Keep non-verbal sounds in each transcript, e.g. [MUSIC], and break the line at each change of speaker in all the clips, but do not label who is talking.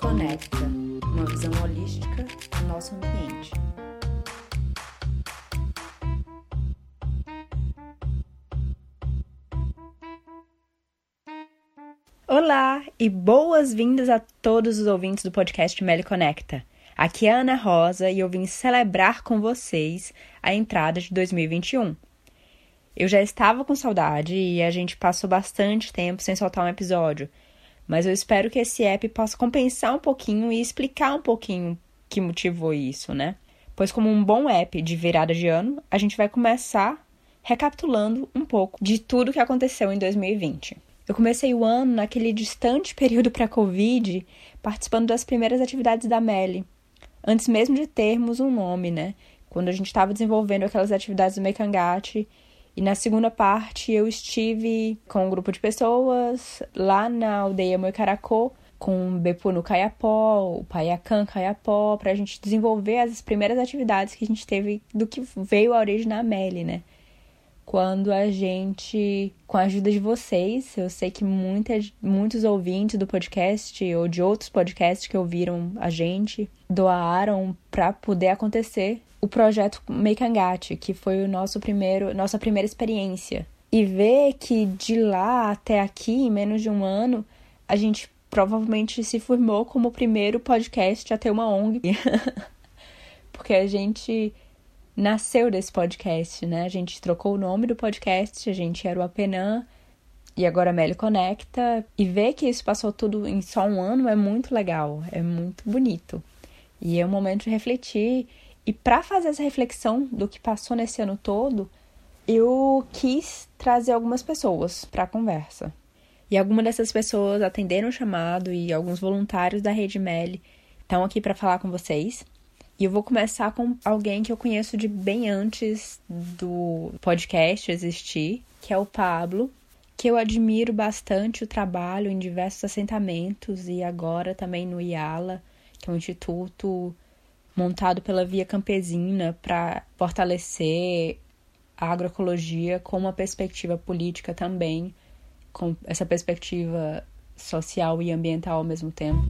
Conecta, uma visão holística do nosso ambiente. Olá e boas-vindas a todos os ouvintes do podcast Meli Conecta. Aqui é a Ana Rosa e eu vim celebrar com vocês a entrada de 2021. Eu já estava com saudade e a gente passou bastante tempo sem soltar um episódio, mas eu espero que esse app possa compensar um pouquinho e explicar um pouquinho que motivou isso, né? Pois, como um bom app de virada de ano, a gente vai começar recapitulando um pouco de tudo que aconteceu em 2020. Eu comecei o ano naquele distante [LAUGHS] período pré-Covid, participando das primeiras atividades da Meli, antes mesmo de termos um nome, né? Quando a gente estava desenvolvendo aquelas atividades do Mekangate e na segunda parte eu estive com um grupo de pessoas lá na aldeia Moicaracô, com o Bepu no Caiapó, o Paiacan Caiapó, para a gente desenvolver as primeiras atividades que a gente teve do que veio a origem na Meli, né? Quando a gente, com a ajuda de vocês, eu sei que muitas, muitos ouvintes do podcast ou de outros podcasts que ouviram a gente doaram para poder acontecer o projeto Meikangate, que foi o nosso primeiro, nossa primeira experiência. E ver que de lá até aqui, em menos de um ano, a gente provavelmente se formou como o primeiro podcast a ter uma ONG. [LAUGHS] Porque a gente nasceu desse podcast, né? A gente trocou o nome do podcast, a gente era o Apenan e agora a Meli Conecta. E ver que isso passou tudo em só um ano é muito legal, é muito bonito. E é um momento de refletir e para fazer essa reflexão do que passou nesse ano todo, eu quis trazer algumas pessoas para a conversa. E algumas dessas pessoas atenderam o chamado e alguns voluntários da Rede Meli estão aqui para falar com vocês. E eu vou começar com alguém que eu conheço de bem antes do podcast existir, que é o Pablo, que eu admiro bastante o trabalho em diversos assentamentos e agora também no IALA, que é um instituto montado pela Via Campesina para fortalecer a agroecologia com uma perspectiva política também, com essa perspectiva social e ambiental ao mesmo tempo.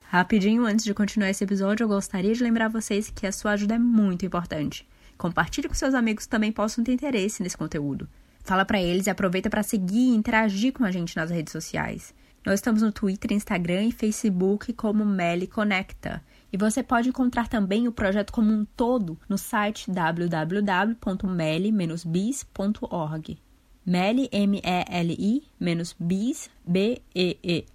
Rapidinho, antes de continuar esse episódio, eu gostaria de lembrar vocês que a sua ajuda é muito importante. Compartilhe com seus amigos que também possam ter interesse nesse conteúdo. Fala para eles e aproveita para seguir e interagir com a gente nas redes sociais. Nós estamos no Twitter, Instagram e Facebook como Meli Conecta. E você pode encontrar também o projeto como um todo no site www.meli-bis.org. Meli, M-E-L-I, bis, B-E-E-S.org.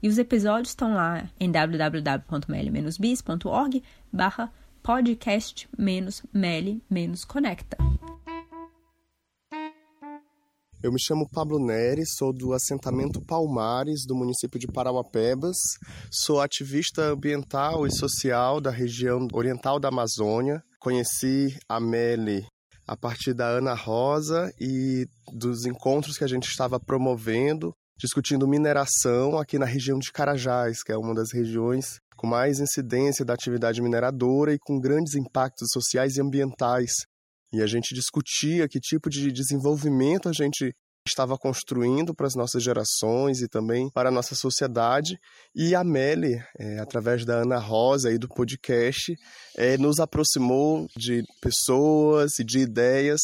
E os episódios estão lá em www.meli-bis.org barra podcast-meli-conecta.
Eu me chamo Pablo Neri, sou do assentamento Palmares, do município de Parauapebas. Sou ativista ambiental e social da região oriental da Amazônia. Conheci a Meli a partir da Ana Rosa e dos encontros que a gente estava promovendo, discutindo mineração aqui na região de Carajás, que é uma das regiões com mais incidência da atividade mineradora e com grandes impactos sociais e ambientais e a gente discutia que tipo de desenvolvimento a gente estava construindo para as nossas gerações e também para a nossa sociedade. E a Meli, é, através da Ana Rosa e do podcast, é, nos aproximou de pessoas e de ideias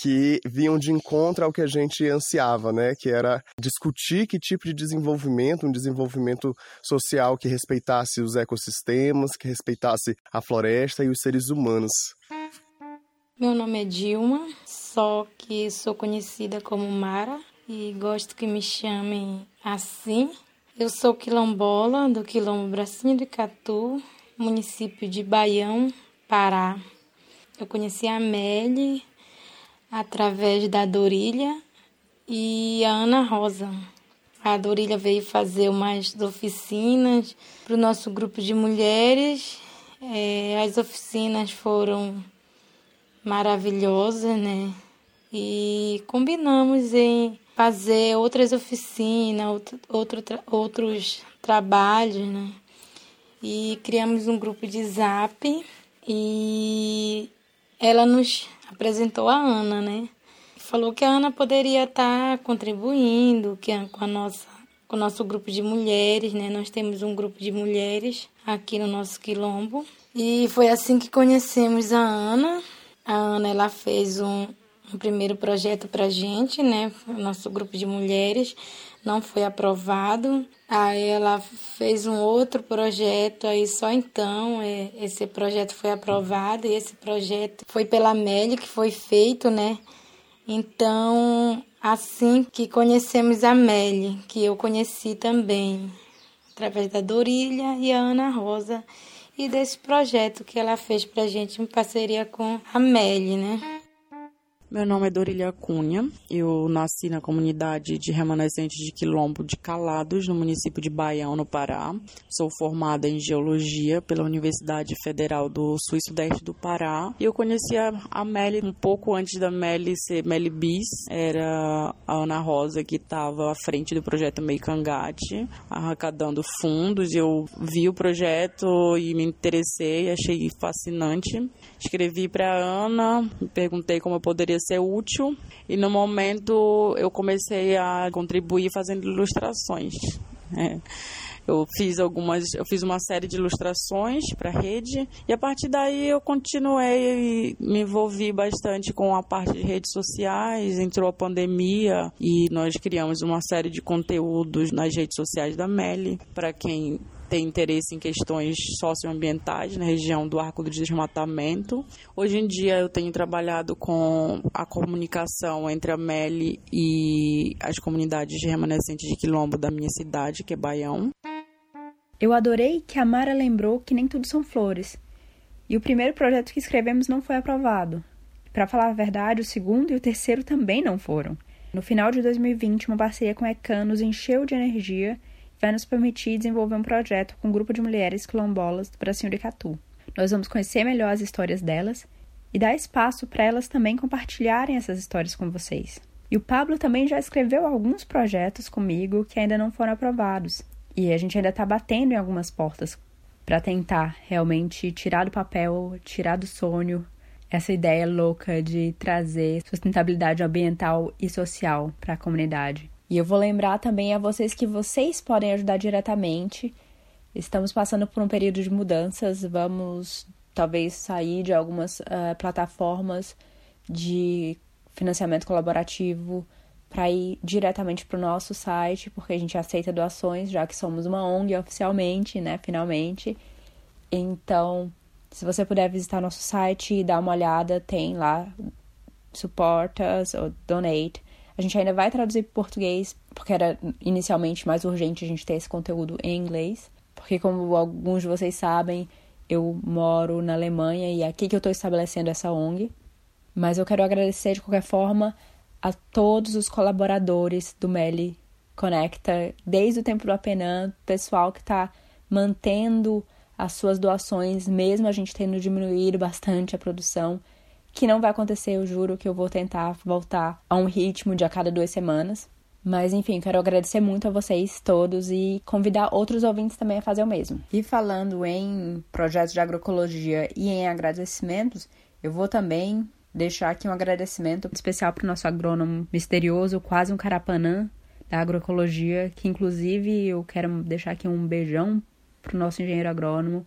que vinham de encontro ao que a gente ansiava, né? Que era discutir que tipo de desenvolvimento, um desenvolvimento social que respeitasse os ecossistemas, que respeitasse a floresta e os seres humanos.
Meu nome é Dilma, só que sou conhecida como Mara e gosto que me chamem assim. Eu sou quilombola do quilombo Bracinho de Catu, município de Baião, Pará. Eu conheci a Amélie através da Dorilha e a Ana Rosa. A Dorilha veio fazer umas oficinas para o nosso grupo de mulheres. É, as oficinas foram maravilhosa, né? E combinamos em fazer outras oficinas, outro, outro outros trabalhos, né? E criamos um grupo de zap e ela nos apresentou a Ana, né? Falou que a Ana poderia estar contribuindo que, com, a nossa, com o nosso grupo de mulheres, né? Nós temos um grupo de mulheres aqui no nosso quilombo. E foi assim que conhecemos a Ana. A Ana, ela fez um, um primeiro projeto para gente, né? Nosso grupo de mulheres não foi aprovado. Aí ela fez um outro projeto, aí só então é, esse projeto foi aprovado e esse projeto foi pela Meli que foi feito, né? Então, assim que conhecemos a Meli, que eu conheci também, através da Dorilha e a Ana Rosa, e desse projeto que ela fez pra gente em parceria com a Meli, né?
Meu nome é Dorília Cunha. Eu nasci na comunidade de remanescentes de Quilombo de Calados, no município de Baião, no Pará. Sou formada em Geologia pela Universidade Federal do Sul e Sudeste do Pará. E eu conheci a, a Meli um pouco antes da Meli ser Meli Bis. Era a Ana Rosa que estava à frente do projeto Meicangate, arrecadando fundos. Eu vi o projeto e me interessei, achei fascinante. Escrevi para Ana, perguntei como eu poderia ser útil e no momento eu comecei a contribuir fazendo ilustrações. É. Eu fiz algumas, eu fiz uma série de ilustrações para a rede e a partir daí eu continuei e me envolvi bastante com a parte de redes sociais. Entrou a pandemia e nós criamos uma série de conteúdos nas redes sociais da Meli para quem tem interesse em questões socioambientais na região do Arco do Desmatamento. Hoje em dia eu tenho trabalhado com a comunicação entre a Meli e as comunidades remanescentes de quilombo da minha cidade, que é Baião.
Eu adorei que a Mara lembrou que nem tudo são flores. E o primeiro projeto que escrevemos não foi aprovado. Para falar a verdade, o segundo e o terceiro também não foram. No final de 2020, uma parceria com a ECAN nos encheu de energia vai nos permitir desenvolver um projeto com um grupo de mulheres quilombolas do Brasil de Catu. Nós vamos conhecer melhor as histórias delas e dar espaço para elas também compartilharem essas histórias com vocês. E o Pablo também já escreveu alguns projetos comigo que ainda não foram aprovados. E a gente ainda está batendo em algumas portas para tentar realmente tirar do papel, tirar do sonho essa ideia louca de trazer sustentabilidade ambiental e social para a comunidade. E eu vou lembrar também a vocês que vocês podem ajudar diretamente. Estamos passando por um período de mudanças, vamos talvez sair de algumas uh, plataformas de financiamento colaborativo para ir diretamente para o nosso site, porque a gente aceita doações, já que somos uma ONG oficialmente, né, finalmente. Então, se você puder visitar nosso site e dar uma olhada, tem lá Support Us ou Donate a gente ainda vai traduzir para português, porque era inicialmente mais urgente a gente ter esse conteúdo em inglês. Porque, como alguns de vocês sabem, eu moro na Alemanha e é aqui que eu estou estabelecendo essa ONG. Mas eu quero agradecer de qualquer forma a todos os colaboradores do Meli Conecta, desde o tempo do Apenan, pessoal que está mantendo as suas doações, mesmo a gente tendo diminuído bastante a produção que não vai acontecer, eu juro que eu vou tentar voltar a um ritmo de a cada duas semanas. Mas enfim, quero agradecer muito a vocês todos e convidar outros ouvintes também a fazer o mesmo. E falando em projetos de agroecologia e em agradecimentos, eu vou também deixar aqui um agradecimento especial para o nosso agrônomo misterioso, quase um carapanã da agroecologia, que inclusive eu quero deixar aqui um beijão para o nosso engenheiro agrônomo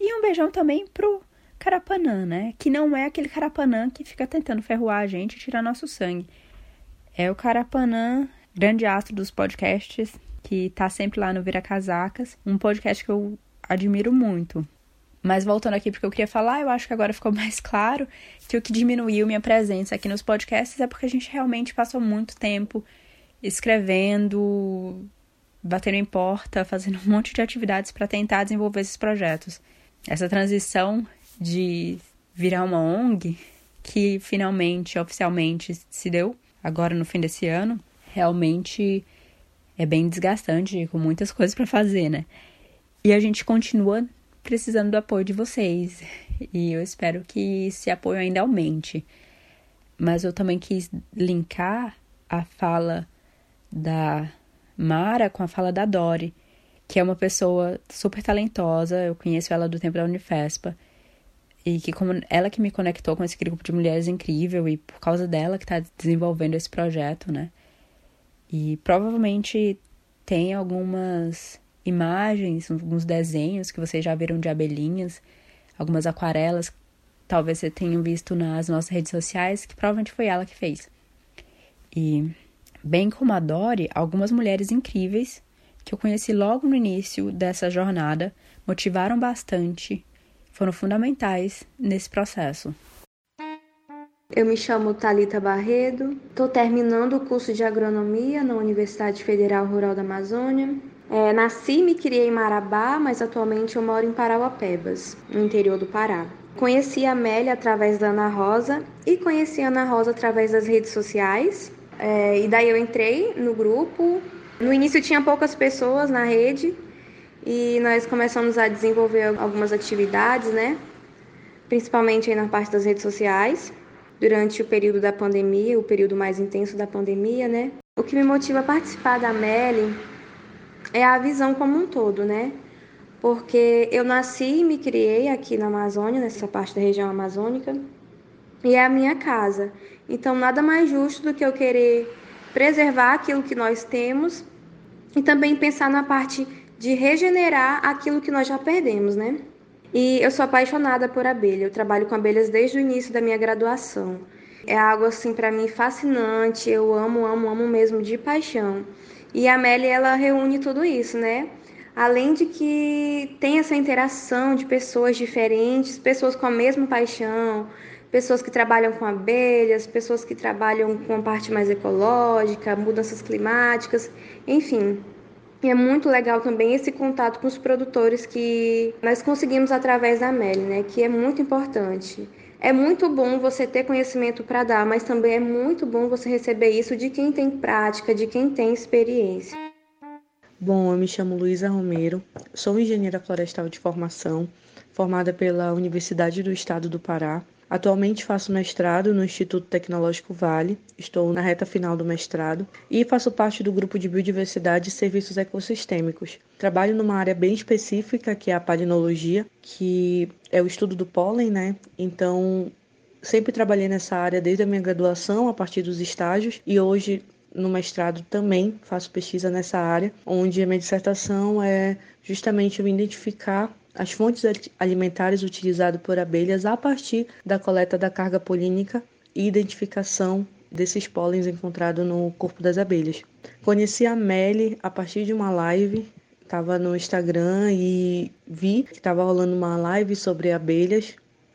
e um beijão também pro Carapanã, né? Que não é aquele Carapanã que fica tentando ferroar a gente e tirar nosso sangue. É o Carapanã, grande astro dos podcasts, que tá sempre lá no Vira Casacas. Um podcast que eu admiro muito. Mas voltando aqui porque eu queria falar, eu acho que agora ficou [LAUGHS] mais claro que o que diminuiu minha presença aqui nos podcasts é porque a gente realmente passou muito tempo escrevendo, batendo em porta, fazendo um monte de atividades para tentar desenvolver esses projetos. Essa transição de virar uma ONG, que finalmente, oficialmente se deu agora no fim desse ano, realmente é bem desgastante, com muitas coisas para fazer, né? E a gente continua precisando do apoio de vocês. E eu espero que esse apoio ainda aumente. Mas eu também quis linkar a fala da Mara com a fala da Dori, que é uma pessoa super talentosa. Eu conheço ela do tempo da Unifespa. E que como ela que me conectou com esse grupo de mulheres incrível e por causa dela que está desenvolvendo esse projeto, né? E provavelmente tem algumas imagens, alguns desenhos que vocês já viram de abelhinhas, algumas aquarelas, talvez você tenham visto nas nossas redes sociais, que provavelmente foi ela que fez. E, bem como a Dori, algumas mulheres incríveis que eu conheci logo no início dessa jornada motivaram bastante, foram fundamentais nesse processo.
Eu me chamo Talita Barredo, estou terminando o curso de agronomia na Universidade Federal Rural da Amazônia. É, nasci e me criei em Marabá, mas atualmente eu moro em Parauapebas, no interior do Pará. Conheci a Amélia através da Ana Rosa e conheci a Ana Rosa através das redes sociais. É, e daí eu entrei no grupo. No início tinha poucas pessoas na rede e nós começamos a desenvolver algumas atividades, né? Principalmente na parte das redes sociais durante o período da pandemia, o período mais intenso da pandemia, né? O que me motiva a participar da Meli é a visão como um todo, né? Porque eu nasci e me criei aqui na Amazônia, nessa parte da região amazônica, e é a minha casa. Então, nada mais justo do que eu querer preservar aquilo que nós temos e também pensar na parte de regenerar aquilo que nós já perdemos, né? E eu sou apaixonada por abelha. Eu trabalho com abelhas desde o início da minha graduação. É algo assim para mim fascinante. Eu amo, amo, amo mesmo de paixão. E a Amélia ela reúne tudo isso, né? Além de que tem essa interação de pessoas diferentes, pessoas com a mesma paixão, pessoas que trabalham com abelhas, pessoas que trabalham com a parte mais ecológica, mudanças climáticas, enfim, e é muito legal também esse contato com os produtores que nós conseguimos através da Meli, né? Que é muito importante. É muito bom você ter conhecimento para dar, mas também é muito bom você receber isso de quem tem prática, de quem tem experiência.
Bom, eu me chamo Luísa Romero, sou engenheira florestal de formação, formada pela Universidade do Estado do Pará Atualmente faço mestrado no Instituto Tecnológico Vale, estou na reta final do mestrado e faço parte do grupo de biodiversidade e serviços ecossistêmicos. Trabalho numa área bem específica, que é a palinologia, que é o estudo do pólen, né? Então, sempre trabalhei nessa área desde a minha graduação, a partir dos estágios, e hoje no mestrado também faço pesquisa nessa área, onde a minha dissertação é justamente eu identificar as fontes alimentares utilizadas por abelhas a partir da coleta da carga polínica e identificação desses pólens encontrados no corpo das abelhas. Conheci a Melly a partir de uma live, estava no Instagram e vi que estava rolando uma live sobre abelhas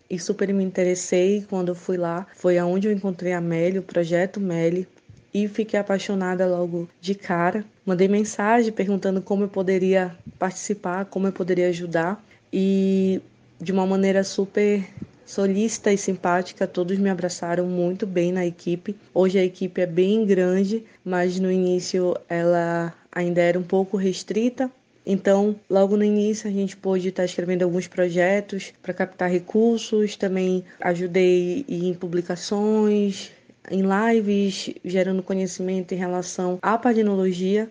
e super me interessei quando eu fui lá. Foi aonde eu encontrei a Melly, o projeto Melly, e fiquei apaixonada logo de cara. Mandei mensagem perguntando como eu poderia participar, como eu poderia ajudar e de uma maneira super solícita e simpática, todos me abraçaram muito bem na equipe. Hoje a equipe é bem grande, mas no início ela ainda era um pouco restrita. Então, logo no início, a gente pôde estar escrevendo alguns projetos para captar recursos, também ajudei em publicações, em lives, gerando conhecimento em relação à palinologia,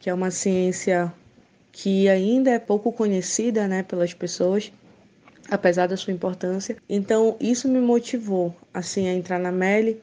que é uma ciência que ainda é pouco conhecida né, pelas pessoas, apesar da sua importância. Então, isso me motivou assim a entrar na Meli,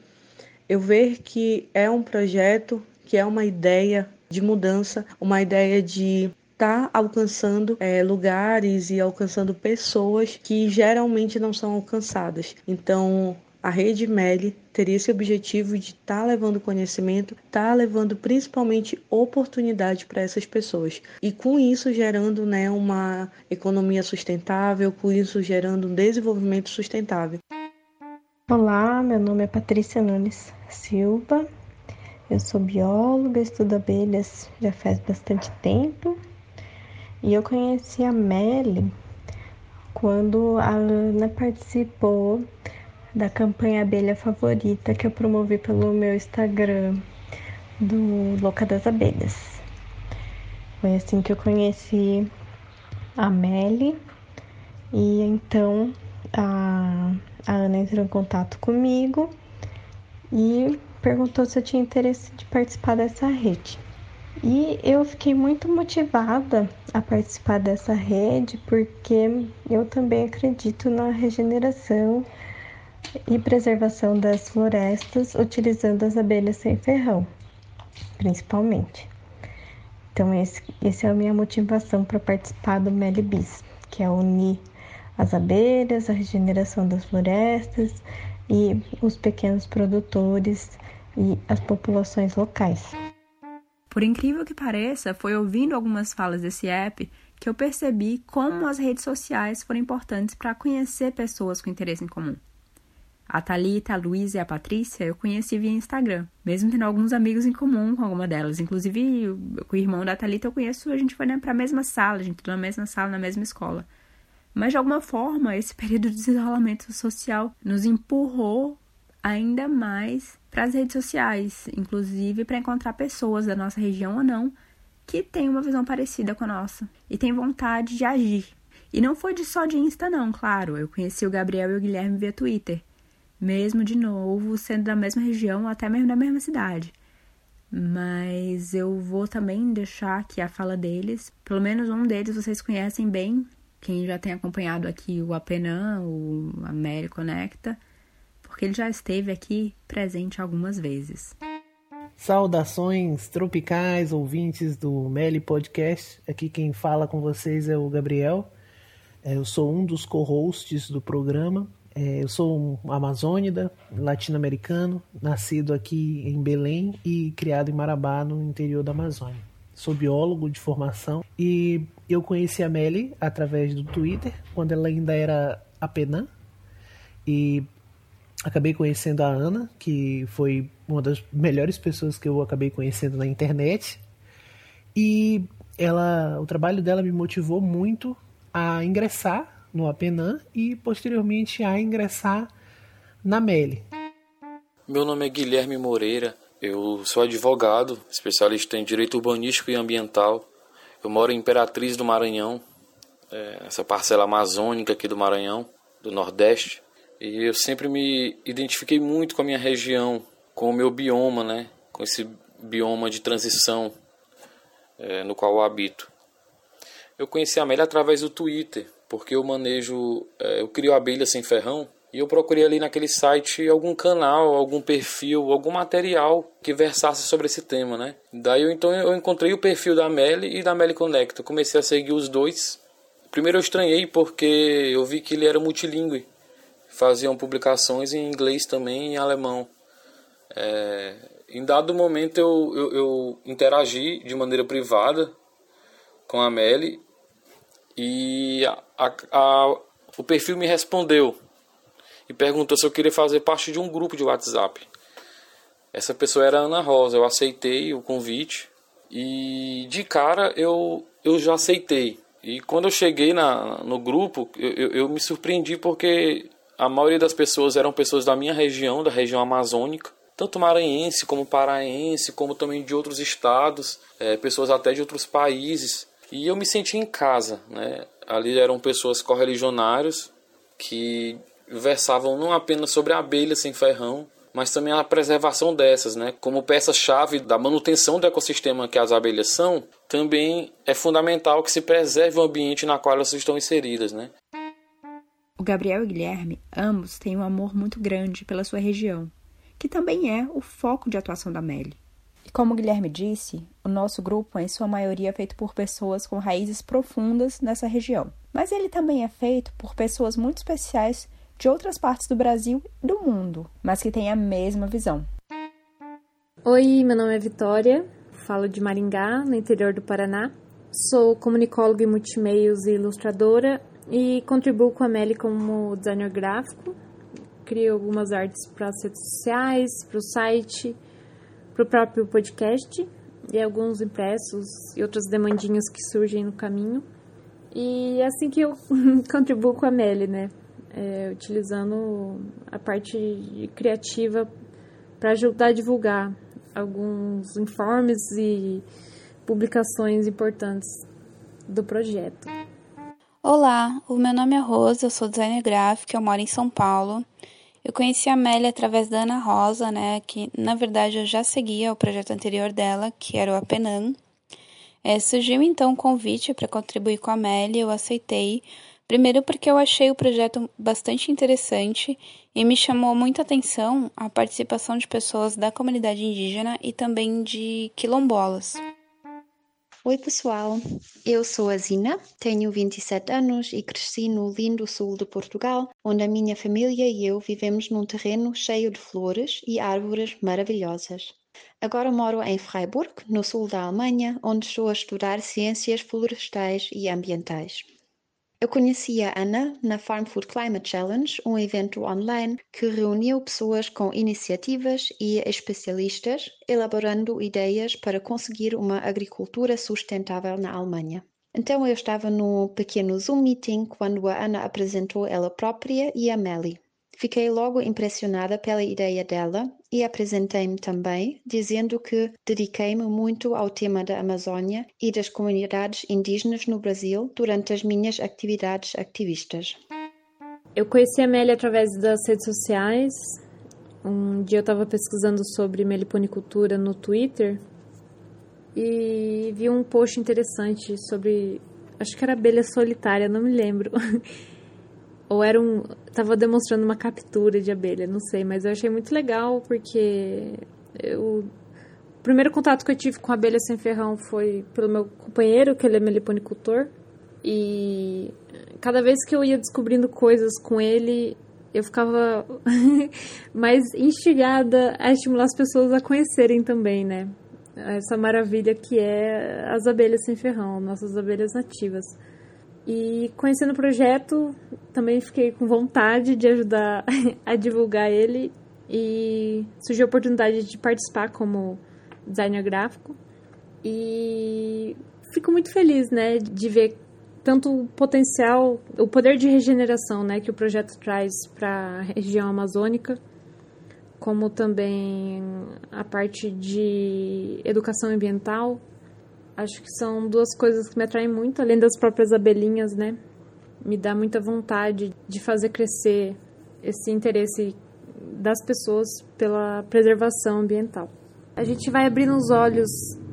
eu ver que é um projeto, que é uma ideia de mudança, uma ideia de estar tá alcançando é, lugares e alcançando pessoas que geralmente não são alcançadas. Então, a rede MELI teria esse objetivo de estar tá levando conhecimento, estar tá levando principalmente oportunidade para essas pessoas. E com isso gerando né, uma economia sustentável, com isso gerando um desenvolvimento sustentável.
Olá, meu nome é Patrícia Nunes Silva. Eu sou bióloga, estudo abelhas já faz bastante tempo. E eu conheci a Meli quando a Ana participou da campanha Abelha Favorita que eu promovi pelo meu Instagram do Louca das Abelhas. Foi assim que eu conheci a Melly e então a, a Ana entrou em contato comigo e perguntou se eu tinha interesse de participar dessa rede. E eu fiquei muito motivada a participar dessa rede porque eu também acredito na regeneração e preservação das florestas utilizando as abelhas sem ferrão, principalmente. Então, esse, esse é a minha motivação para participar do Melibis, que é unir as abelhas, a regeneração das florestas e os pequenos produtores e as populações locais.
Por incrível que pareça, foi ouvindo algumas falas desse app que eu percebi como as redes sociais foram importantes para conhecer pessoas com interesse em comum. A Thalita, a Luísa e a Patrícia eu conheci via Instagram, mesmo tendo alguns amigos em comum com alguma delas. Inclusive, o irmão da Thalita eu conheço, a gente foi para a mesma sala, a gente estudou na mesma sala, na mesma escola. Mas de alguma forma, esse [LAUGHS] período de isolamento social nos empurrou ainda mais para as redes sociais, inclusive para encontrar pessoas da nossa região ou não que têm uma visão parecida com a nossa e têm vontade de agir. E não foi de só de Insta não, claro. Eu conheci o Gabriel e o Guilherme via Twitter, mesmo de novo sendo da mesma região, até mesmo da mesma cidade. Mas eu vou também deixar aqui a fala deles. Pelo menos um deles vocês conhecem bem, quem já tem acompanhado aqui o Apenan, o América Conecta, porque ele já esteve aqui presente algumas vezes.
Saudações tropicais, ouvintes do Meli Podcast. Aqui quem fala com vocês é o Gabriel. É, eu sou um dos co-hosts do programa. É, eu sou um amazônida, latino-americano, nascido aqui em Belém e criado em Marabá, no interior da Amazônia sou biólogo de formação e eu conheci a Melly através do Twitter, quando ela ainda era a Penan. E acabei conhecendo a Ana, que foi uma das melhores pessoas que eu acabei conhecendo na internet. E ela, o trabalho dela me motivou muito a ingressar no Apenan e posteriormente a ingressar na Meli.
Meu nome é Guilherme Moreira, eu sou advogado, especialista em direito urbanístico e ambiental. Eu moro em Imperatriz do Maranhão, é, essa parcela amazônica aqui do Maranhão, do Nordeste. E eu sempre me identifiquei muito com a minha região, com o meu bioma, né? Com esse bioma de transição é, no qual eu habito. Eu conheci a Amélia através do Twitter, porque eu manejo, é, eu crio abelha sem ferrão e eu procurei ali naquele site algum canal, algum perfil, algum material que versasse sobre esse tema, né? Daí eu então eu encontrei o perfil da Meli e da Meli Connect. Eu comecei a seguir os dois. Primeiro eu estranhei porque eu vi que ele era multilingüe. Faziam publicações em inglês também e em alemão. É, em dado momento eu, eu, eu interagi de maneira privada com a Meli e a, a, o perfil me respondeu e perguntou se eu queria fazer parte de um grupo de WhatsApp. Essa pessoa era a Ana Rosa, eu aceitei o convite e de cara eu, eu já aceitei. E quando eu cheguei na, no grupo, eu, eu, eu me surpreendi porque a maioria das pessoas eram pessoas da minha região, da região amazônica, tanto maranhense como paraense, como também de outros estados, é, pessoas até de outros países. E eu me senti em casa, né? Ali eram pessoas correligionários que versavam não apenas sobre a abelha sem ferrão, mas também a preservação dessas, né? Como peça-chave da manutenção do ecossistema que as abelhas são, também é fundamental que se preserve o ambiente na qual elas estão inseridas, né?
O Gabriel e Guilherme, ambos têm um amor muito grande pela sua região, que também é o foco de atuação da Meli. E como Guilherme disse, o nosso grupo é em sua maioria feito por pessoas com raízes profundas nessa região. Mas ele também é feito por pessoas muito especiais de outras partes do Brasil e do mundo, mas que têm a mesma visão.
Oi, meu nome é Vitória, falo de Maringá, no interior do Paraná. Sou comunicóloga em multimeios e ilustradora e contribuo com a Meli como designer gráfico. Crio algumas artes para as redes sociais, para o site, para o próprio podcast e alguns impressos e outras demandinhas que surgem no caminho. E é assim que eu [LAUGHS] contribuo com a Meli, né? é, utilizando a parte criativa para ajudar a divulgar alguns informes e publicações importantes do projeto.
Olá, o meu nome é Rosa, eu sou designer gráfico, eu moro em São Paulo. Eu conheci a Amélia através da Ana Rosa, né, que na verdade eu já seguia o projeto anterior dela, que era o Apenan. É, surgiu então um convite para contribuir com a Amélia, eu aceitei, Primeiro, porque eu achei o projeto bastante interessante e me chamou muita atenção a participação de pessoas da comunidade indígena e também de quilombolas.
Oi, pessoal. Eu sou a Zina, tenho 27 anos e cresci no lindo sul de Portugal, onde a minha família e eu vivemos num terreno cheio de flores e árvores maravilhosas. Agora moro em Freiburg, no sul da Alemanha, onde estou a estudar ciências florestais e ambientais. Eu conheci a Ana na Farm Food Climate Challenge, um evento online que reuniu pessoas com iniciativas e especialistas, elaborando ideias para conseguir uma agricultura sustentável na Alemanha. Então eu estava no pequeno Zoom meeting quando a Ana apresentou ela própria e a Melly. Fiquei logo impressionada pela ideia dela e apresentei-me também, dizendo que dediquei-me muito ao tema da Amazônia e das comunidades indígenas no Brasil durante as minhas atividades ativistas.
Eu conheci a Amélia através das redes sociais. Um dia eu estava pesquisando sobre meliponicultura no Twitter e vi um post interessante sobre. Acho que era abelha solitária, não me lembro. [LAUGHS] ou era um. Tava demonstrando uma captura de abelha, não sei, mas eu achei muito legal porque eu. O primeiro contato que eu tive com abelha sem ferrão foi pelo meu companheiro, que ele é meliponicultor. E cada vez que eu ia descobrindo coisas com ele, eu ficava [LAUGHS] mais instigada a estimular as pessoas a conhecerem também, né? Essa maravilha que é as abelhas sem ferrão, nossas abelhas nativas. E conhecendo o projeto, também fiquei com vontade de ajudar [LAUGHS] a divulgar ele e surgiu a oportunidade de participar como designer gráfico. E fico muito feliz, né, de ver tanto o potencial, o poder de regeneração, né, que o projeto traz para a região amazônica, como também a parte de educação ambiental Acho que são duas coisas que me atraem muito, além das próprias abelhinhas, né? Me dá muita vontade de fazer crescer esse interesse das pessoas pela preservação ambiental. A gente vai abrindo os olhos,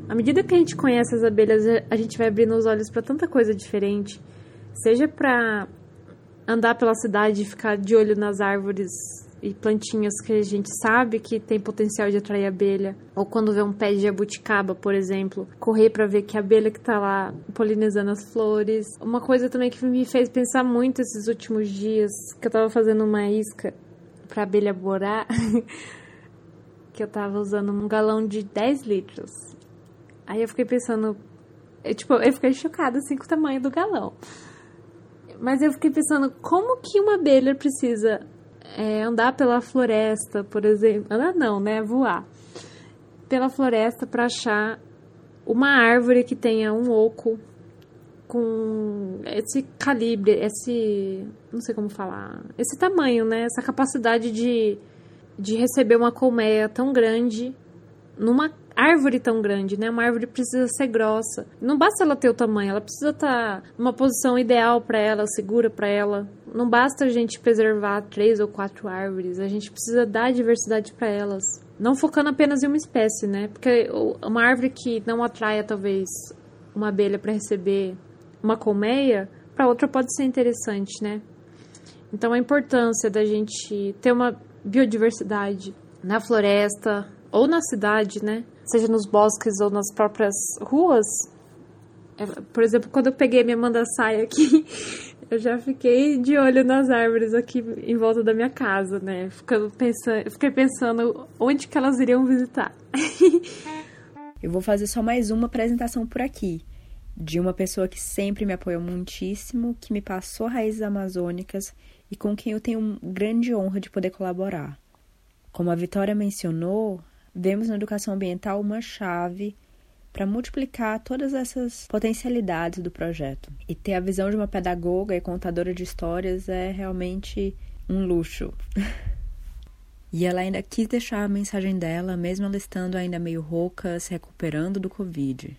à medida que a gente conhece as abelhas, a gente vai abrindo os olhos para tanta coisa diferente, seja para andar pela cidade e ficar de olho nas árvores e plantinhas que a gente sabe que tem potencial de atrair abelha, ou quando vê um pé de jabuticaba, por exemplo, correr para ver que a abelha que tá lá polinizando as flores. Uma coisa também que me fez pensar muito esses últimos dias, que eu tava fazendo uma isca para abelha borar, [LAUGHS] que eu tava usando um galão de 10 litros. Aí eu fiquei pensando, eu, tipo, eu fiquei chocada assim com o tamanho do galão. Mas eu fiquei pensando, como que uma abelha precisa é, andar pela floresta, por exemplo. Andar não, né? Voar. Pela floresta para achar uma árvore que tenha um oco com esse calibre, esse. não sei como falar. Esse tamanho, né? Essa capacidade de, de receber uma colmeia tão grande numa árvore tão grande, né? Uma árvore precisa ser grossa. Não basta ela ter o tamanho, ela precisa estar tá numa posição ideal para ela, segura para ela. Não basta a gente preservar três ou quatro árvores, a gente precisa dar diversidade para elas. Não focando apenas em uma espécie, né? Porque uma árvore que não atraia talvez uma abelha para receber uma colmeia, para outra pode ser interessante, né? Então a importância da gente ter uma biodiversidade na floresta ou na cidade, né? Seja nos bosques ou nas próprias ruas. É, por exemplo, quando eu peguei minha manda-saia aqui, [LAUGHS] eu já fiquei de olho nas árvores aqui em volta da minha casa, né? Ficando pensando, fiquei pensando onde que elas iriam visitar. [LAUGHS]
eu vou fazer só mais uma apresentação por aqui, de uma pessoa que sempre me apoiou muitíssimo, que me passou raízes amazônicas e com quem eu tenho grande honra de poder colaborar. Como a Vitória mencionou, vemos na educação ambiental uma chave para multiplicar todas essas potencialidades do projeto. E ter a visão de uma pedagoga e contadora de histórias é realmente um luxo. [LAUGHS] e ela ainda quis deixar a mensagem dela, mesmo ela estando ainda meio rouca, se recuperando do Covid.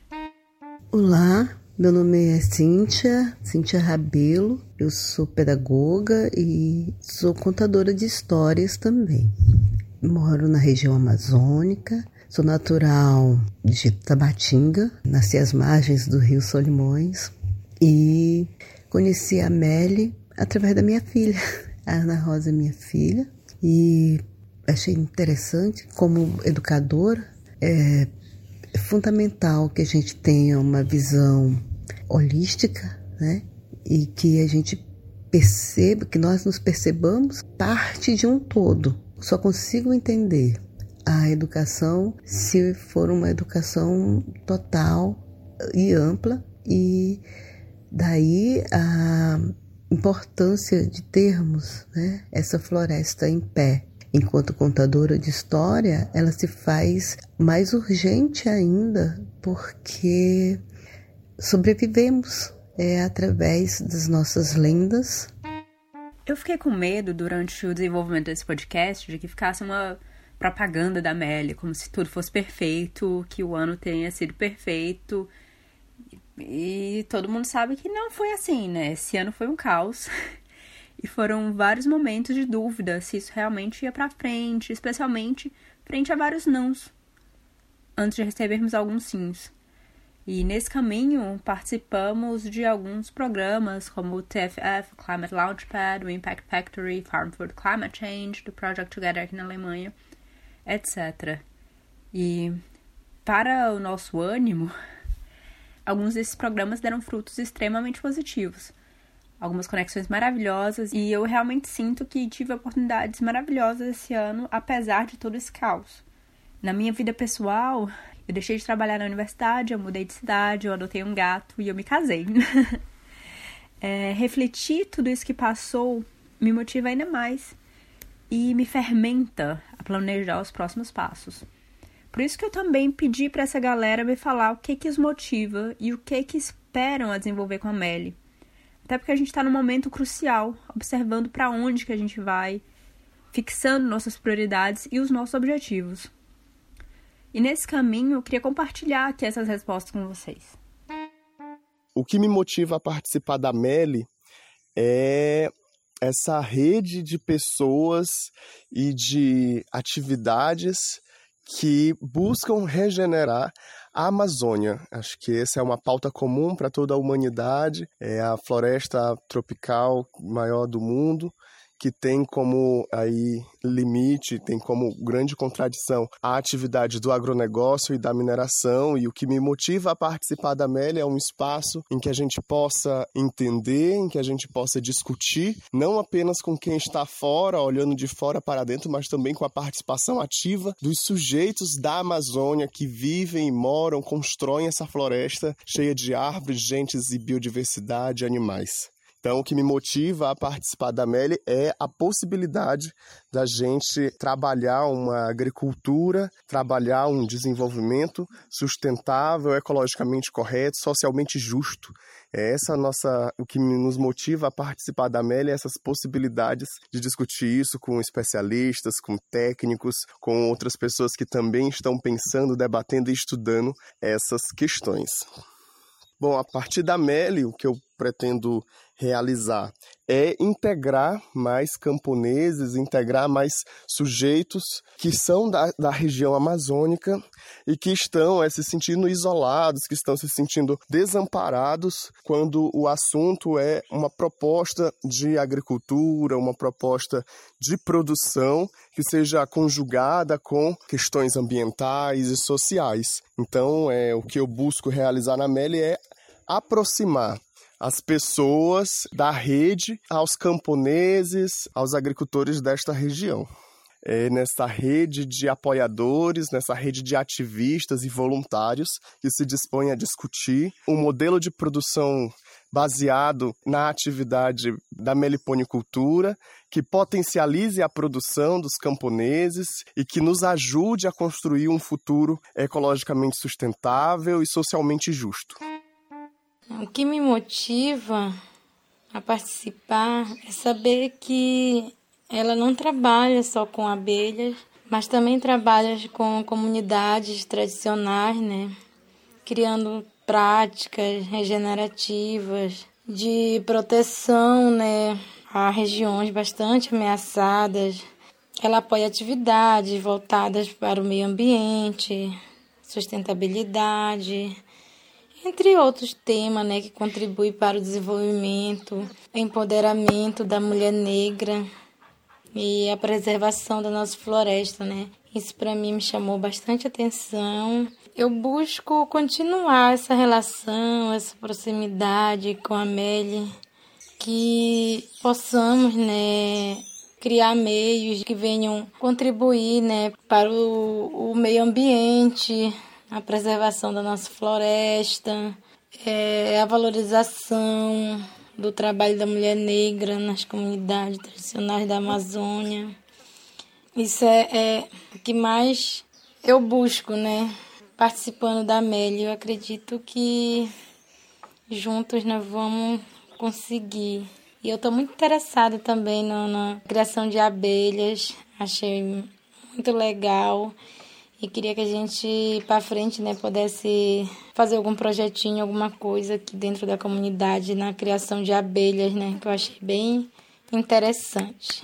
Olá, meu nome é Cíntia, Cíntia Rabelo, eu sou pedagoga e sou contadora de histórias também. Moro na região amazônica, sou natural de Tabatinga, nasci às margens do rio Solimões e conheci a Amélie através da minha filha. [LAUGHS] A Ana Rosa minha filha e achei interessante como educadora. É fundamental que a gente tenha uma visão holística, né? E que a gente perceba, que nós nos percebamos parte de um todo. Só consigo entender a educação se for uma educação total e ampla e daí a importância de termos né, essa floresta em pé. Enquanto contadora de história, ela se faz mais urgente ainda porque sobrevivemos é, através das nossas lendas.
Eu fiquei com medo durante o desenvolvimento desse podcast de que ficasse uma propaganda da Melly, como se tudo fosse perfeito, que o ano tenha sido perfeito. E todo mundo sabe que não foi assim, né? Esse ano foi um caos. [LAUGHS] E foram vários momentos de dúvida se isso realmente ia para frente, especialmente frente a vários nãos, antes de recebermos alguns sims. E nesse caminho participamos de alguns programas como o TFF, Climate Launchpad, o Impact Factory, Farm Food Climate Change, do Project Together aqui na Alemanha, etc. E para o nosso ânimo, [LAUGHS] alguns desses programas deram frutos extremamente positivos. Algumas conexões maravilhosas e eu realmente sinto que tive oportunidades maravilhosas esse ano, apesar de todo esse caos. Na minha vida pessoal, eu deixei de trabalhar na universidade, eu mudei de cidade, eu adotei um gato e eu me casei. [LAUGHS] é, refletir tudo isso que passou me motiva ainda mais e me fermenta a planejar os próximos passos. Por isso que eu também pedi para essa galera me falar o que que os motiva e o que que esperam a desenvolver com a Melly. Até porque a gente está num momento crucial, observando para onde que a gente vai, fixando nossas prioridades e os nossos objetivos. E nesse caminho, eu queria compartilhar aqui essas respostas com vocês.
O que me motiva a participar da Meli é essa rede de pessoas e de atividades que buscam regenerar a Amazônia. Acho que essa é uma pauta comum para toda a humanidade. É a floresta tropical maior do mundo que tem como aí limite, tem como grande contradição a atividade do agronegócio e da mineração e o que me motiva a participar da Amélia é um espaço em que a gente possa entender, em que a gente possa discutir, não apenas com quem está fora, olhando de fora para dentro, mas também com a participação ativa dos sujeitos da Amazônia que vivem e moram, constroem essa floresta cheia de árvores, gentes e biodiversidade, animais. Então, o que me motiva a participar da MELI é a possibilidade da gente trabalhar uma agricultura, trabalhar um desenvolvimento sustentável, ecologicamente correto, socialmente justo. É essa nossa, o que nos motiva a participar da MELI, é essas possibilidades de discutir isso com especialistas, com técnicos, com outras pessoas que também estão pensando, debatendo e estudando essas questões. Bom, a partir da MELI, o que eu pretendo realizar é integrar mais camponeses, integrar mais sujeitos que são da, da região amazônica e que estão é, se sentindo isolados, que estão se sentindo desamparados quando o assunto é uma proposta de agricultura, uma proposta de produção que seja conjugada com questões ambientais e sociais. Então, é, o que eu busco realizar na Meli é aproximar as pessoas da rede aos camponeses, aos agricultores desta região. É nessa rede de apoiadores, nessa rede de ativistas e voluntários que se dispõe a discutir um modelo de produção baseado na atividade da meliponicultura, que potencialize a produção dos camponeses e que nos ajude a construir um futuro ecologicamente sustentável e socialmente justo.
O que me motiva a participar é saber que ela não trabalha só com abelhas, mas também trabalha com comunidades tradicionais, né? Criando práticas regenerativas de proteção, né, a regiões bastante ameaçadas. Ela apoia atividades voltadas para o meio ambiente, sustentabilidade, entre outros temas né, que contribuem para o desenvolvimento, empoderamento da mulher negra e a preservação da nossa floresta, né? Isso para mim me chamou bastante atenção. Eu busco continuar essa relação, essa proximidade com a Amélie, que possamos, né, criar meios que venham contribuir, né, para o, o meio ambiente, a preservação da nossa floresta, é, a valorização do trabalho da mulher negra nas comunidades tradicionais da Amazônia. Isso é, é o que mais eu busco, né? Participando da Amélia, eu acredito que juntos nós vamos conseguir. E eu estou muito interessada também na criação de abelhas, achei muito legal e queria que a gente para frente, né, pudesse fazer algum projetinho, alguma coisa aqui dentro da comunidade na criação de abelhas, né, que eu achei bem interessante.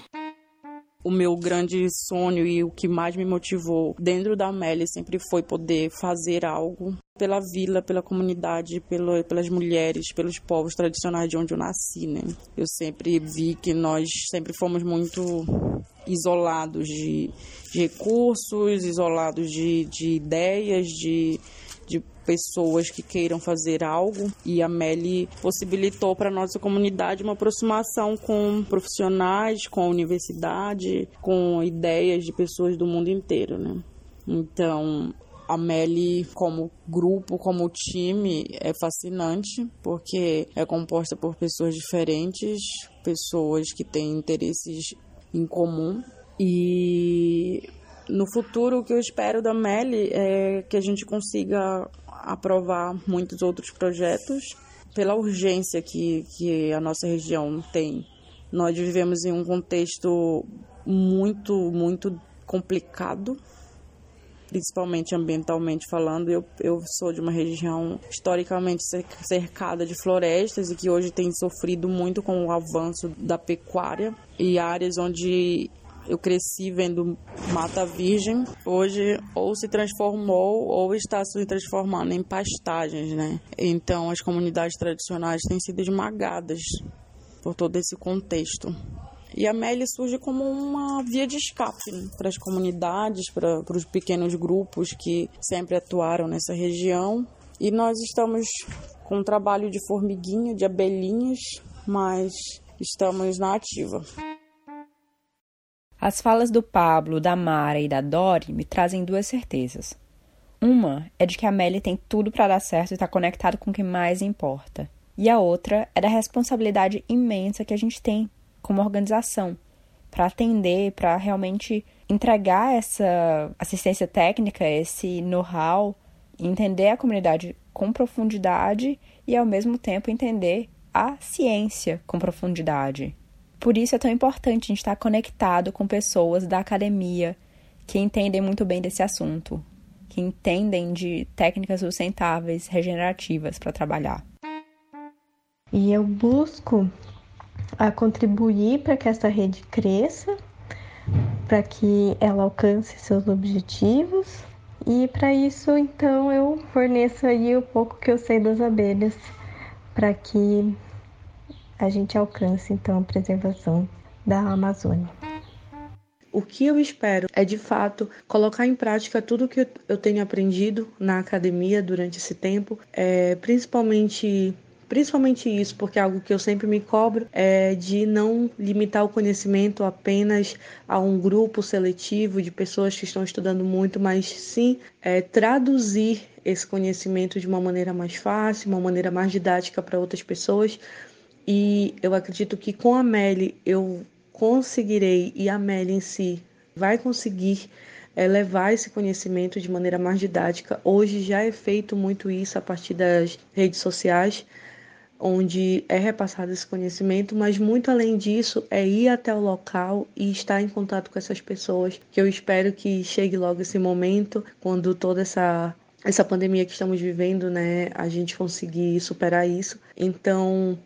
O meu grande sonho e o que mais me motivou dentro da Amélia sempre foi poder fazer algo pela vila, pela comunidade, pelo, pelas mulheres, pelos povos tradicionais de onde eu nasci, né? Eu sempre vi que nós sempre fomos muito isolados de, de recursos, isolados de, de ideias, de, de pessoas que queiram fazer algo e a Meli possibilitou para nossa comunidade uma aproximação com profissionais, com a universidade, com ideias de pessoas do mundo inteiro, né? Então, a Meli como grupo, como time é fascinante porque é composta por pessoas diferentes, pessoas que têm interesses em comum e no futuro o que eu espero da Meli é que a gente consiga aprovar muitos outros projetos pela urgência que, que a nossa região tem. Nós vivemos em um contexto muito, muito complicado, principalmente ambientalmente falando. Eu, eu sou de uma região historicamente cercada de florestas e que hoje tem sofrido muito com o avanço da pecuária e áreas onde eu cresci vendo mata virgem, hoje ou se transformou ou está se transformando em pastagens, né? Então as comunidades tradicionais têm sido esmagadas por todo esse contexto. E a MELI surge como uma via de escape né? para as comunidades, para, os pequenos grupos que sempre atuaram nessa região. E nós estamos com um trabalho de formiguinha, de abelhinhas, mas estamos na ativa.
As falas do Pablo, da Mara e da Dori me trazem duas certezas. Uma é de que a Melly tem tudo para dar certo e está conectado com o que mais importa. E a outra é da responsabilidade imensa que a gente tem como organização para atender, para realmente entregar essa assistência técnica, esse know-how, entender a comunidade com profundidade e ao mesmo tempo entender a ciência com profundidade. Por isso é tão importante a gente estar conectado com pessoas da academia que entendem muito bem desse assunto, que entendem de técnicas sustentáveis, regenerativas para trabalhar.
E eu busco a contribuir para que essa rede cresça, para que ela alcance seus objetivos. E para isso, então, eu forneço aí o pouco que eu sei das abelhas, para que a gente alcance então a preservação da Amazônia.
O que eu espero é de fato colocar em prática tudo que eu tenho aprendido na academia durante esse tempo, é, principalmente Principalmente isso, porque é algo que eu sempre me cobro é de não limitar o conhecimento apenas a um grupo seletivo de pessoas que estão estudando muito, mas sim é, traduzir esse conhecimento de uma maneira mais fácil, uma maneira mais didática para outras pessoas, e eu acredito que com a Meli eu conseguirei, e a Meli em si vai conseguir é, levar esse conhecimento de maneira mais didática. Hoje já é feito muito isso a partir das redes sociais, onde é repassado esse conhecimento, mas muito além disso é ir até o local e estar em contato com essas pessoas, que eu espero que chegue logo esse momento, quando toda essa essa pandemia que estamos vivendo, né, a gente conseguir superar isso. Então,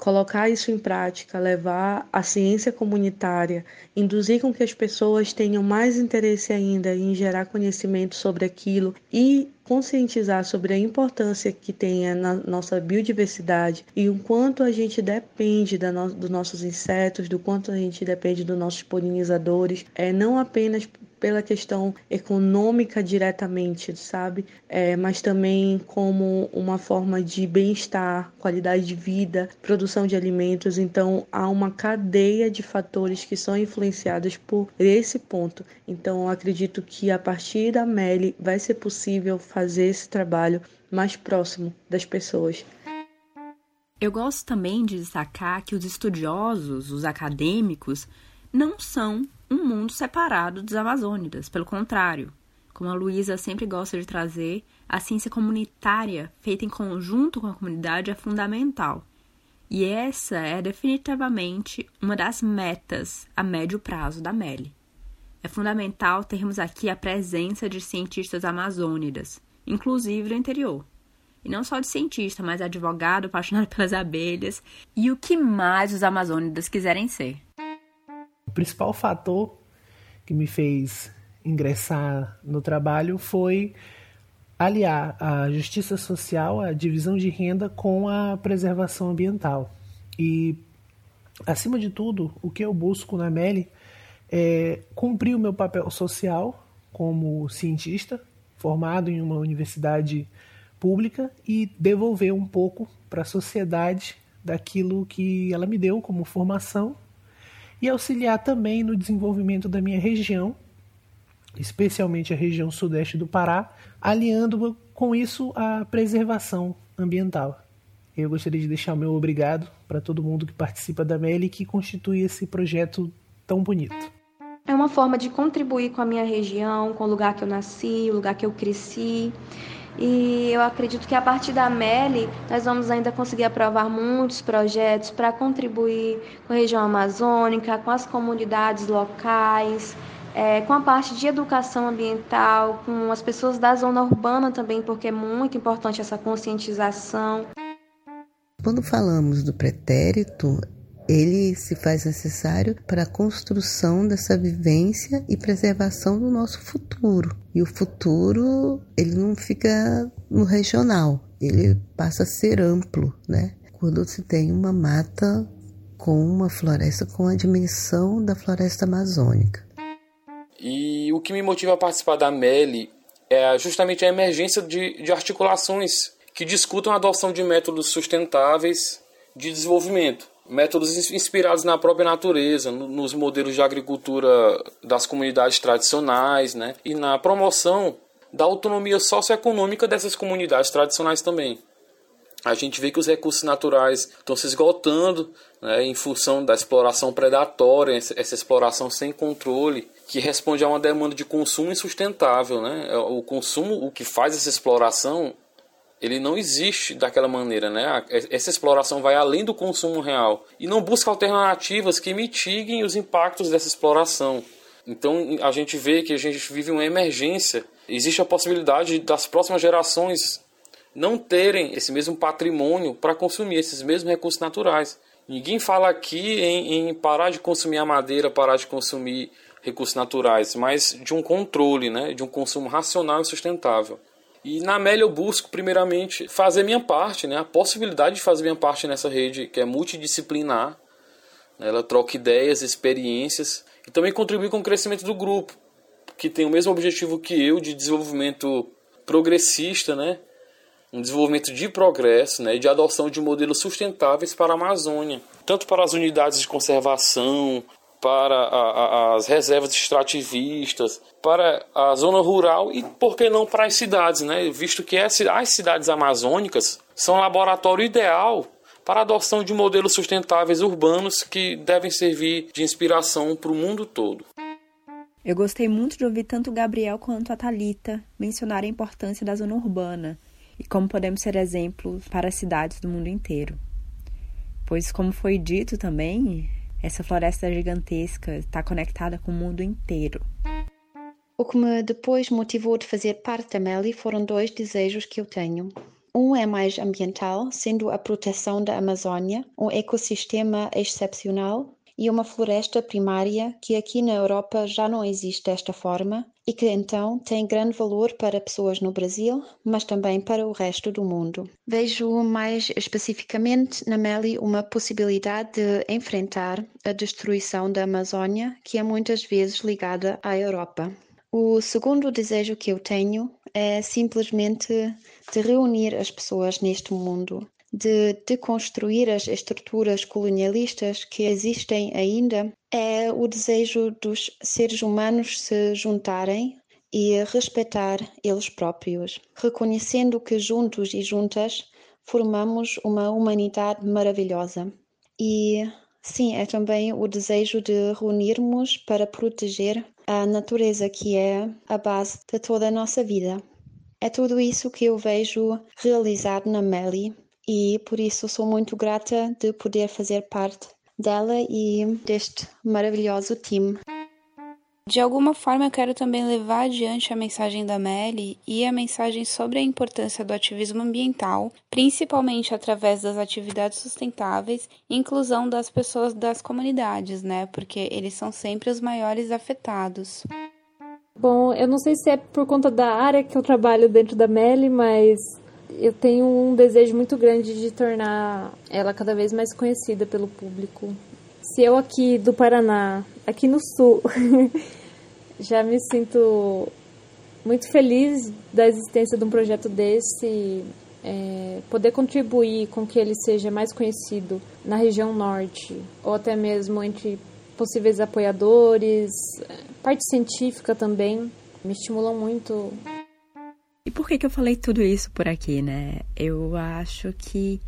colocar isso em prática, levar a ciência comunitária, induzir com que as pessoas tenham mais interesse ainda em gerar conhecimento sobre aquilo e conscientizar sobre a importância que tem na nossa biodiversidade e o quanto a gente depende da no, dos nossos insetos, do quanto a gente depende dos nossos polinizadores, é não apenas pela questão econômica diretamente, sabe? É, mas também como uma forma de bem-estar, qualidade de vida, produção de alimentos. Então, há uma cadeia de fatores que são influenciados por esse ponto. Então, acredito que a partir da Meli vai ser possível fazer esse trabalho mais próximo das pessoas.
Eu gosto também de destacar que os estudiosos, os acadêmicos, não são um mundo separado dos amazônidas, pelo contrário. Como a Luísa sempre gosta de trazer, a ciência comunitária, feita em conjunto com a comunidade, é fundamental. E essa é definitivamente uma das metas a médio prazo da MELI. É fundamental termos aqui a presença de cientistas amazônidas, inclusive do interior. E não só de cientista, mas advogado apaixonado [LAUGHS] pelas abelhas e o que mais os amazônidas quiserem ser.
O principal fator que me fez ingressar no trabalho foi aliar a justiça social, a divisão de renda com a preservação ambiental. E, acima de tudo, o que eu busco na MELI é cumprir o meu papel social como cientista, formado em uma universidade pública, e devolver um pouco para a sociedade daquilo que ela me deu como formação e auxiliar também no desenvolvimento da minha região, especialmente a região sudeste do Pará, aliando com isso a preservação ambiental. Eu gostaria de deixar o meu obrigado para todo mundo que participa da MELI e que constitui esse projeto tão bonito.
É uma forma de contribuir com a minha região, com o lugar que eu nasci, o lugar que eu cresci. E eu acredito que a partir da MELI nós vamos ainda conseguir aprovar muitos projetos para contribuir com a região amazônica, com as comunidades locais, é, com a parte de educação ambiental, com as pessoas da zona urbana também, porque é muito importante essa conscientização.
Quando falamos do pretérito, ele se faz necessário para a construção dessa vivência e preservação do nosso futuro. E o futuro, ele não fica no regional, ele passa a ser amplo, né? Quando se tem uma mata com uma floresta com a dimensão da floresta amazônica.
E o que me motiva a participar da MELI é justamente a emergência de, de articulações que discutam a adoção de métodos sustentáveis de desenvolvimento métodos inspirados na própria natureza, nos modelos de agricultura das comunidades tradicionais, né? E na promoção da autonomia socioeconômica dessas comunidades tradicionais também. A gente vê que os recursos naturais estão se esgotando né, em função da exploração predatória, essa exploração sem controle, que responde a uma demanda de consumo insustentável. Né? O consumo, o que faz essa exploração, ele não existe daquela maneira, né? Essa exploração vai além do consumo real e não busca alternativas que mitiguem os impactos dessa exploração. Então a gente vê que a gente vive uma emergência. Existe a possibilidade das próximas gerações não terem esse mesmo patrimônio para consumir esses mesmos recursos naturais. Ninguém fala aqui em, em, parar de consumir a madeira, parar de consumir recursos naturais, mas de um controle, né? de um consumo racional e sustentável. E na Amélia eu busco, primeiramente, fazer minha parte, né? a possibilidade de fazer minha parte nessa rede que é multidisciplinar. Né? Ela troca ideias, experiências e também contribui com o crescimento do grupo, que tem o mesmo objetivo que eu de desenvolvimento progressista, né? um desenvolvimento de progresso né? e de adoção de modelos sustentáveis para a Amazônia, tanto para as unidades de conservação, para a, a, as reservas extrativistas, para a zona rural e, por que não, para as cidades, né? visto que as cidades amazônicas são um laboratório ideal para a adoção de modelos sustentáveis urbanos que devem servir de inspiração para o mundo todo.
Eu gostei muito de ouvir tanto o Gabriel quanto a Talita mencionar a importância da zona urbana e como podemos ser exemplos para as cidades do mundo inteiro. Pois, como foi dito também, essa floresta gigantesca está conectada com o mundo inteiro.
O que me depois motivou de fazer parte da Meli foram dois desejos que eu tenho. Um é mais ambiental, sendo a proteção da Amazônia, um ecossistema excepcional e uma floresta primária que aqui na Europa já não existe desta forma e que então tem grande valor para pessoas no Brasil, mas também para o resto do mundo. Vejo mais especificamente na Meli uma possibilidade de enfrentar a destruição da Amazônia, que é muitas vezes ligada à Europa. O segundo desejo que eu tenho é simplesmente de reunir as pessoas neste mundo, de deconstruir as estruturas colonialistas que existem ainda. É o desejo dos seres humanos se juntarem e respeitar eles próprios, reconhecendo que juntos e juntas formamos uma humanidade maravilhosa. E sim, é também o desejo de reunirmos para proteger a natureza que é a base de toda a nossa vida. É tudo isso que eu vejo realizado na Meli e por isso sou muito grata de poder fazer parte dela e deste maravilhoso time.
De alguma forma, eu quero também levar adiante a mensagem da Melly e a mensagem sobre a importância do ativismo ambiental, principalmente através das atividades sustentáveis e inclusão das pessoas das comunidades, né? Porque eles são sempre os maiores afetados.
Bom, eu não sei se é por conta da área que eu trabalho dentro da Melly, mas eu tenho um desejo muito grande de tornar ela cada vez mais conhecida pelo público. Se eu aqui do Paraná, aqui no sul, [LAUGHS] já me sinto muito feliz da existência de um projeto desse, é, poder contribuir com que ele seja mais conhecido na região norte, ou até mesmo entre possíveis apoiadores, parte científica também, me estimulam muito.
E por que, que eu falei tudo isso por aqui, né? Eu acho que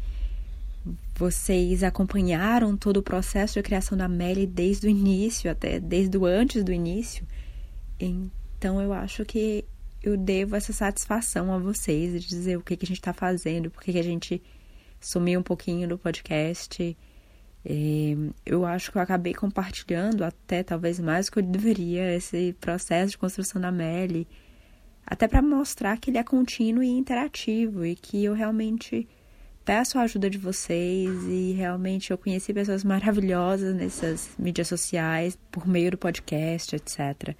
vocês acompanharam todo o processo de criação da Melly desde o início, até desde o antes do início. Então eu acho que eu devo essa satisfação a vocês de dizer o que, que a gente está fazendo, por que, que a gente sumiu um pouquinho do podcast. É, eu acho que eu acabei compartilhando até talvez mais do que eu deveria esse processo de construção da Melly, até para mostrar que ele é contínuo e interativo e que eu realmente peço a ajuda de vocês e realmente eu conheci pessoas maravilhosas nessas mídias sociais por meio do podcast, etc.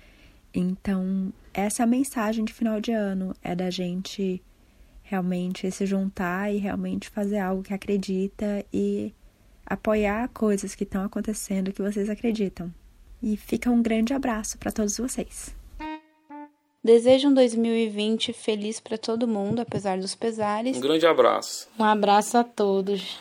Então, essa é a mensagem de final de ano, é da gente realmente se juntar e realmente fazer algo que acredita e apoiar coisas que estão acontecendo que vocês acreditam. E fica um grande abraço para todos vocês.
Desejo um 2020 feliz para todo mundo, apesar dos pesares.
Um grande abraço.
Um abraço a todos.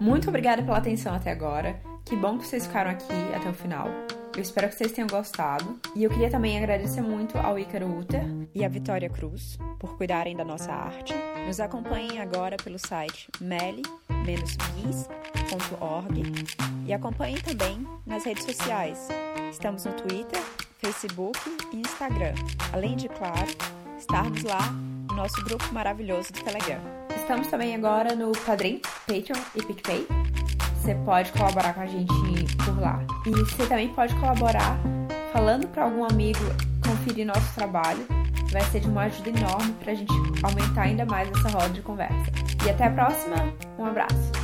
Muito obrigada pela atenção até agora. Que bom que vocês ficaram aqui até o final. Eu espero que vocês tenham gostado. E eu queria também agradecer muito ao Ícaro Uter e à Vitória Cruz por cuidarem da nossa arte. Nos acompanhem agora pelo site meli-bis.org e acompanhem também nas redes sociais. Estamos no Twitter, Facebook e Instagram. Além de, claro, estarmos lá no nosso grupo maravilhoso do Telegram. Estamos também agora no Padrim, Patreon e PicPay. Você pode colaborar com a gente por lá. E você também pode colaborar falando para algum amigo conferir nosso trabalho. Vai ser de uma ajuda enorme para a gente aumentar ainda mais essa roda de conversa. E até a próxima. Um abraço.